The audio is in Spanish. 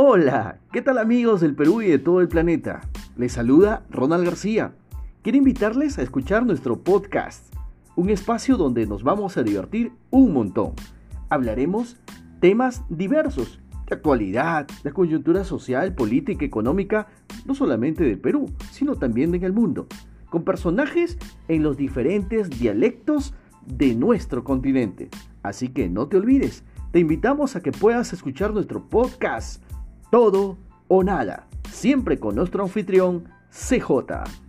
Hola, ¿qué tal amigos del Perú y de todo el planeta? Les saluda Ronald García. Quiero invitarles a escuchar nuestro podcast, un espacio donde nos vamos a divertir un montón. Hablaremos temas diversos, de actualidad, de coyuntura social, política, económica, no solamente del Perú, sino también en el mundo, con personajes en los diferentes dialectos de nuestro continente. Así que no te olvides, te invitamos a que puedas escuchar nuestro podcast todo o nada, siempre con nuestro anfitrión CJ.